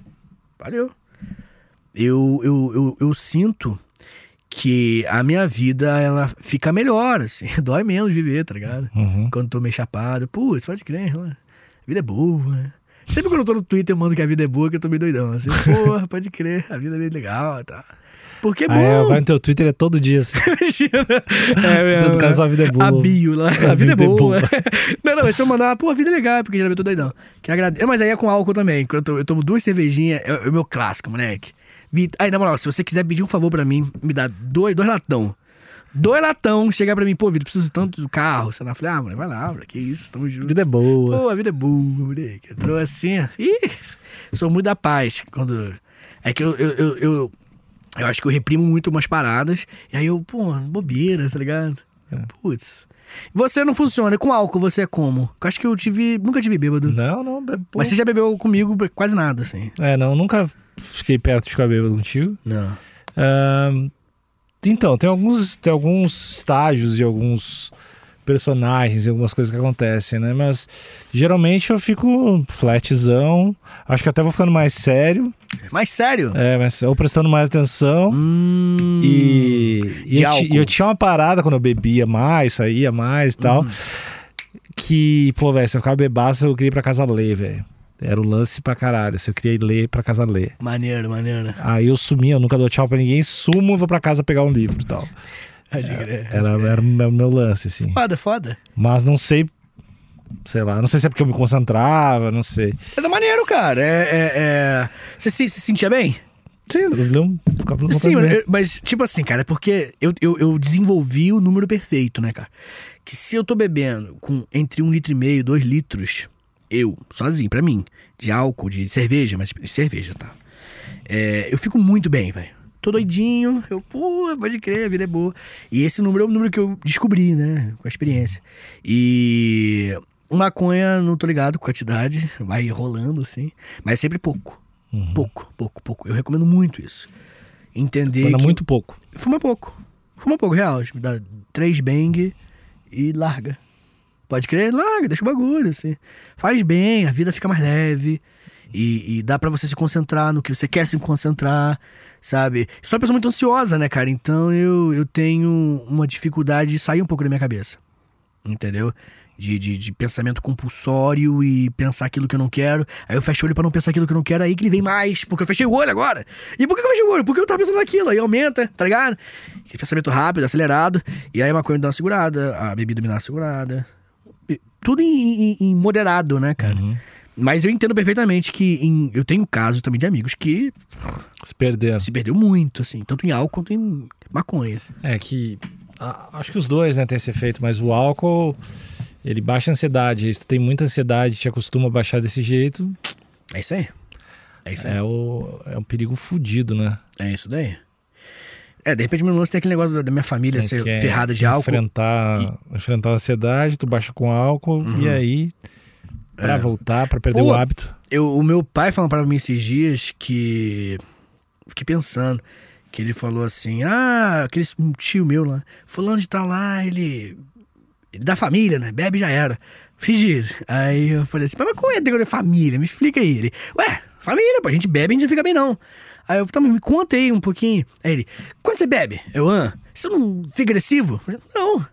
Valeu. Eu, eu, eu, eu sinto que a minha vida, ela fica melhor, assim. Dói menos viver, tá ligado? Uhum. Quando tô meio chapado. Putz, pode crer, né? a vida é boa, né? Sempre quando eu tô no Twitter, eu mando que a vida é boa, que eu tô meio doidão. Assim, porra, pode crer, a vida é bem legal, tá? Porque é bom. Ah, vai no teu Twitter é todo dia, assim. Imagina. É, Precisa do cara, sua vida é boa. A bio lá. A, A vida, é vida é boa. boa. não, não, se eu mandar, pô, a vida é legal, porque já eu tô doidão. Que agrade... Mas aí é com álcool também. Quando eu tomo duas cervejinhas, é, é o meu clássico, moleque. Vi- Aí, na moral, se você quiser pedir um favor pra mim, me dá dois, dois latão. Dois latão, chegar pra mim, pô, Vitor, preciso tanto do carro. Você não falei, ah, mano, vai lá, bro, que isso, tamo A junto. vida é boa. Pô, a vida é boa, moleque. Entrou assim. Ih, sou muito da paz. Quando. É que eu, eu, eu, eu, eu acho que eu reprimo muito umas paradas. E aí eu, pô, bobeira, tá ligado? É. Putz. Você não funciona. Com álcool você é como? Eu acho que eu tive. Nunca tive bêbado. Não, não. pô. Mas você já bebeu comigo quase nada, assim. É, não, nunca fiquei perto de ficar bêbado contigo. Não. Ahn, então, tem alguns, tem alguns estágios e alguns personagens e algumas coisas que acontecem, né? Mas geralmente eu fico flatzão. Acho que até vou ficando mais sério. Mas sério? É, mas ou prestando mais atenção. Hum. E, e eu, eu tinha uma parada quando eu bebia mais, saía mais e tal. Uhum. Que, pô, velho, se eu ficava bebaço, eu queria ir pra casa ler, velho. Era o lance pra caralho. Se eu queria ir ler pra casa ler. Maneiro, maneiro. Aí eu sumia, eu nunca dou tchau pra ninguém, sumo e vou pra casa pegar um livro e tal. Pode crer, Era, crer. era o meu, lance, assim. Foda, foda. Mas não sei, sei lá, não sei se é porque eu me concentrava, não sei. Era maneiro, cara. É. é, é... Você se, se sentia bem? Sim, eu não ficava Sim, mas tipo assim, cara, é porque eu, eu, eu desenvolvi o número perfeito, né, cara? Que se eu tô bebendo com entre um litro e meio, dois litros, eu, sozinho, pra mim, de álcool, de cerveja, mas de cerveja, tá? É, eu fico muito bem, velho. Tô doidinho, eu, pô, pode crer, a vida é boa. E esse número é o número que eu descobri, né, com a experiência. E maconha, não tô ligado com quantidade, vai rolando assim, mas sempre pouco. Uhum. Pouco, pouco, pouco. Eu recomendo muito isso. Entender que... muito pouco. Fuma pouco. Fuma pouco, real. Tipo, dá três bang e larga. Pode crer? Larga, deixa o bagulho, assim. Faz bem, a vida fica mais leve. E, e dá pra você se concentrar no que você quer se concentrar, sabe? Sou uma pessoa muito ansiosa, né, cara? Então eu, eu tenho uma dificuldade de sair um pouco da minha cabeça. Entendeu? De, de, de pensamento compulsório e pensar aquilo que eu não quero. Aí eu fecho o olho pra não pensar aquilo que eu não quero, aí que ele vem mais, porque eu fechei o olho agora. E por que eu fechei o olho? Porque eu tava pensando naquilo, aí aumenta, tá ligado? E pensamento rápido, acelerado. E aí a maconha me dá uma segurada, a bebida me dá uma segurada. Tudo em, em- em moderado, né, cara? Uhum. Mas eu entendo perfeitamente que em- eu tenho casos também de amigos que Se perderam. se perdeu muito, assim, tanto em álcool quanto em maconha. É que. a- acho que os dois, né, tem esse efeito, mas o álcool. Ele baixa a ansiedade. Se tu tem muita ansiedade, te acostuma a baixar desse jeito, É isso aí. É isso aí. é, o, é um perigo fudido, né? É isso daí. É, de repente meu lance tem aquele negócio da minha família ser Que é ferrada de álcool. Enfrentar, enfrentar a ansiedade, tu baixa com álcool Uhum. e aí, pra É. voltar, pra perder Pô, o hábito. Eu, o meu pai falou para mim esses dias que. Fiquei pensando. Que ele falou assim: Ah, aquele um tio meu lá, fulano de tal lá, ele. Ele da família, né? Bebe já era. Esses dias. Aí eu falei assim: Mas como é negócio de família? Me explica aí. Ele: Ué, família, pô, a gente bebe e a gente não fica bem não. Aí eu, tá, mas me conta aí um pouquinho. Aí ele: Quando você bebe? Eu, ah, você não fica agressivo? Eu falei, não.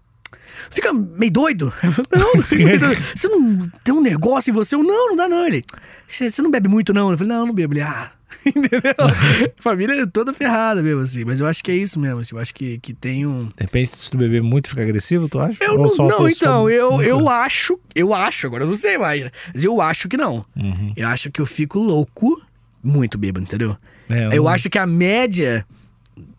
Fica meio doido? Eu Não, não fica meio doido. Você não tem um negócio em você? Eu, não, não dá não. Ele, você não bebe muito não? Eu falei, não, não bebo. Ele, ah, entendeu? Família é toda ferrada mesmo, assim. Mas eu acho que é isso mesmo, assim. Eu acho que, que tem um... De repente, se tu beber muito, fica agressivo, tu acha? Eu não, não então, só- eu, eu acho, eu acho, agora eu não sei mais, mas eu acho que não. Uhum. Eu acho que eu fico louco, muito bêbado, entendeu? É, Eu não- acho que a média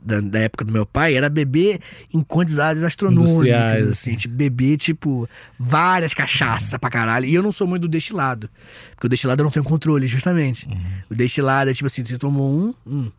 da, da época do meu pai era beber em quantidades astronômicas, assim. Tipo, beber, tipo, várias cachaças pra caralho. E eu não sou muito do destilado. Porque o destilado eu não tenho controle, justamente. Uhum. O destilado é tipo assim, você tomou um, hum,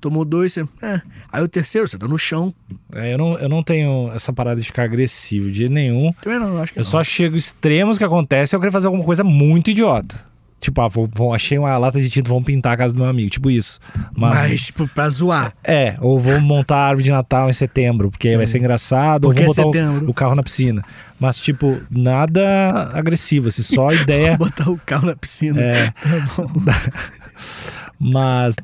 tomou dois, você... É. Aí o terceiro, você tá no chão. É, eu, não, eu não tenho essa parada de ficar agressivo de jeito nenhum. Também não, acho que Eu não. só chego extremos que acontece eu querer fazer alguma coisa muito idiota. Tipo, ah, vou, vou- achei uma lata de tinta, vamos pintar a casa do meu amigo. Tipo isso. Mas, Mas, tipo, pra zoar. É, ou vou montar a árvore de Natal em setembro, porque vai ser engraçado. Porque ou é vou botar o- setembro. o, carro na piscina. Mas, tipo, nada agressivo, assim, só ideia. Botar o carro na piscina. é, Tá bom. mas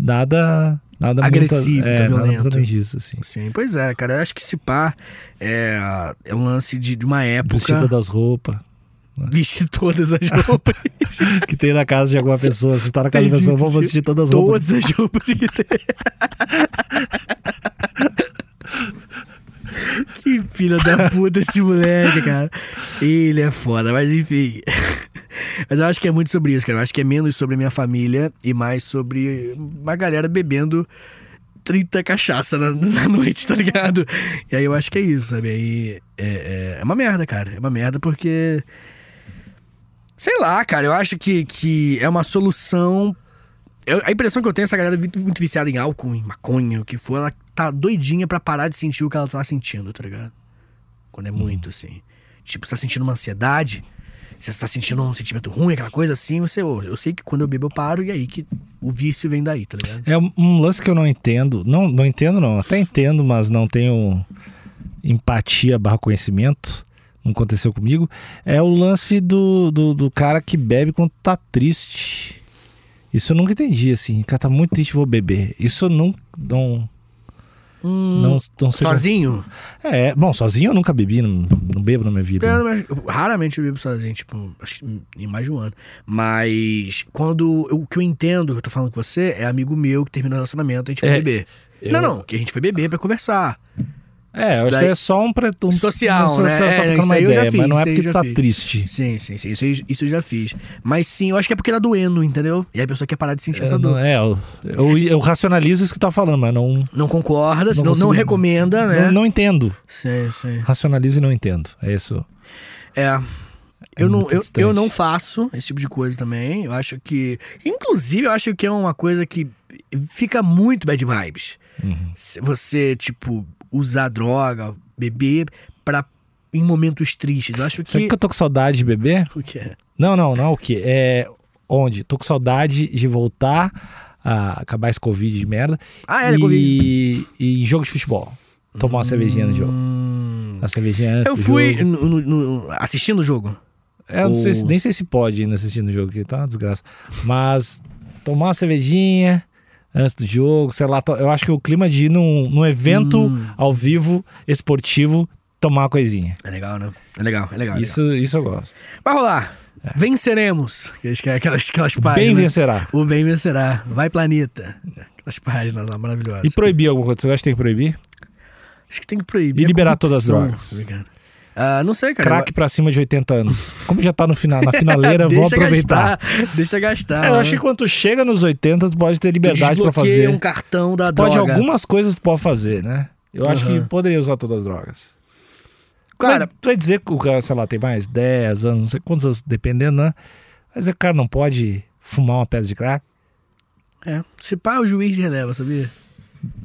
nada. Nada Agressivo, muito, é, tá nada violento. além disso, assim. Sim, pois é, cara. Eu acho que esse pá é, é um lance de, de uma época. Vestir todas as roupas Vestir todas as roupas. que tem na casa de alguma pessoa. Se tá na casa Entendi, pessoa, vamos vestir todas as roupas. todas as roupas que tem. que filho da puta esse moleque, cara. Ele é foda, mas enfim. Mas eu acho que é muito sobre isso, cara. Eu acho que é menos sobre minha família e mais sobre uma galera bebendo 30 cachaça na, na noite, tá ligado? E aí eu acho que é isso, sabe? Aí é, é, é uma merda, cara. É uma merda porque. Sei lá, cara. Eu acho que, que é uma solução. Eu- a impressão que eu tenho é essa galera muito, viciada em álcool, em maconha, o que for, ela tá doidinha pra parar de sentir o que ela tá sentindo, tá ligado? Quando é muito, assim. Tipo, você tá sentindo uma ansiedade, você tá sentindo um sentimento ruim, aquela coisa assim, você, eu sei que quando eu bebo eu paro e aí que o vício vem daí, tá ligado? É um- um lance que eu não entendo. Não, não entendo, não. Até entendo, mas não tenho empatia barra conhecimento. Não aconteceu comigo. É o lance do, do, do cara que bebe quando tá triste. Isso eu nunca entendi, assim. O cara tá muito triste, vou beber. Isso eu não. Não, Hum, não, não sei. sozinho? É, bom, sozinho eu nunca bebi, não, não bebo na minha vida. Eu, eu- raramente eu bebo sozinho, tipo, acho que em mais de um ano. Mas quando eu- o que eu entendo, que eu tô falando com você, é amigo meu que terminou o relacionamento, a gente foi É, beber. eu- Não, não, que a gente foi beber pra conversar. É, Isso eu acho daí- que é só um preto. Um, Social, um né? social É, pra trocar isso uma aí eu já ideia, fiz, mas não é porque tá fiz. triste. Sim, sim, sim. Isso, isso eu já fiz. Mas sim, eu acho que é porque tá doendo, entendeu? E a pessoa quer parar de sentir essa É, dor. não- é, eu, eu, eu racionalizo isso que tu tá falando, mas não, Não concorda, não, não, consigo- recomenda, né? não, não entendo. Sim, sim. Racionalizo e não entendo. É isso. É. É Eu não, eu, eu não faço esse tipo de coisa também. Eu acho que. Inclusive, eu acho que é uma coisa que fica muito bad vibes. Uhum. Você, tipo, usar droga, beber pra. em momentos tristes. Eu acho Sabe que. que eu tô com saudade de beber? O que é? Não, não, não. O quê? É. Onde? Tô com saudade de voltar a acabar esse Covid de merda. Ah, é, e, Covid. e em jogo de futebol. Tomar uma cervejinha no jogo. Hum. A cervejinha antes Eu fui no- no- no- assistindo o jogo. É, eu não sei nem sei se pode ainda assistindo o jogo aqui, tá uma desgraça. Mas tomar uma cervejinha antes do jogo, sei lá. Eu acho que o clima de ir num, num evento Hum. ao vivo, esportivo, tomar uma coisinha. É legal, né? É legal, é legal. é Isso, isso eu gosto. legal. Vai rolar. Venceremos. Acho que é Aquelas, aquelas páginas. Bem vencerá. O bem vencerá. Vai, planeta. Aquelas páginas lá maravilhosas. E proibir alguma coisa? Você acha que tem que proibir? Acho que tem que proibir. E liberar todas as drogas. ligado? Ah, não sei, cara. Crack pra cima de 80 anos. Como já tá no final, na finaleira, vou aproveitar. Gastar, deixa gastar. É, eu né? acho que quando tu chega nos 80, tu pode ter liberdade pra Desbloqueia fazer. um cartão da Pode droga. algumas coisas tu pode fazer, né? Eu acho que poderia usar todas as drogas. Cara, tu vai dizer que o cara, sei lá, tem mais 10 anos, não sei quantos anos, dependendo, né? Mas o cara não pode fumar uma pedra de crack? é. Se pá, o juiz releva, sabia?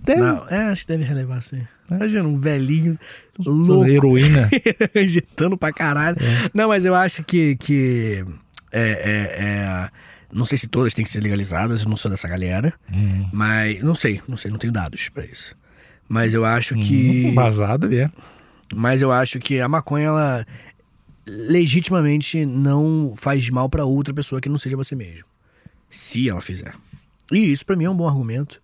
Deve. Não, é, acho que deve relevar, sim. É. Imagina um velhinho Louco. Heroína. injetando pra caralho. Não, mas eu acho que. que é, é, é- Não sei se todas têm que ser legalizadas, eu não sou dessa galera. Hum. Mas. Não sei, não sei, não tenho dados pra isso. Mas eu acho que. Hum, Embasado ali, é. Mas eu acho que a maconha, ela legitimamente não faz mal pra outra pessoa que não seja você mesmo. Se ela fizer. E isso pra mim é um bom argumento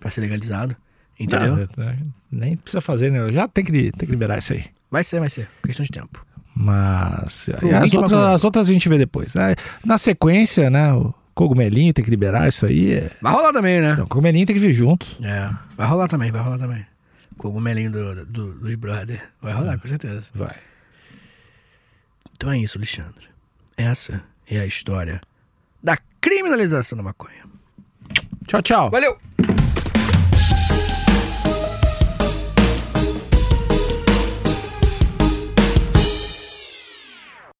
pra ser legalizado. Entendeu? Não, nem precisa fazer, né? Já tem que, tem que liberar isso aí. Vai ser, vai ser. Questão de tempo. Mas as, outras, as outras a gente vê depois. né? Na sequência, né? O cogumelinho tem que liberar isso aí. é- Vai rolar também, né? Não, o cogumelinho tem que vir junto. É. Vai rolar também, vai rolar também. Cogumelinho do, do, dos brother. Vai rolar, com certeza. Vai. Então é isso, Alexandre. Essa é a história da criminalização da maconha. Tchau, tchau. Valeu!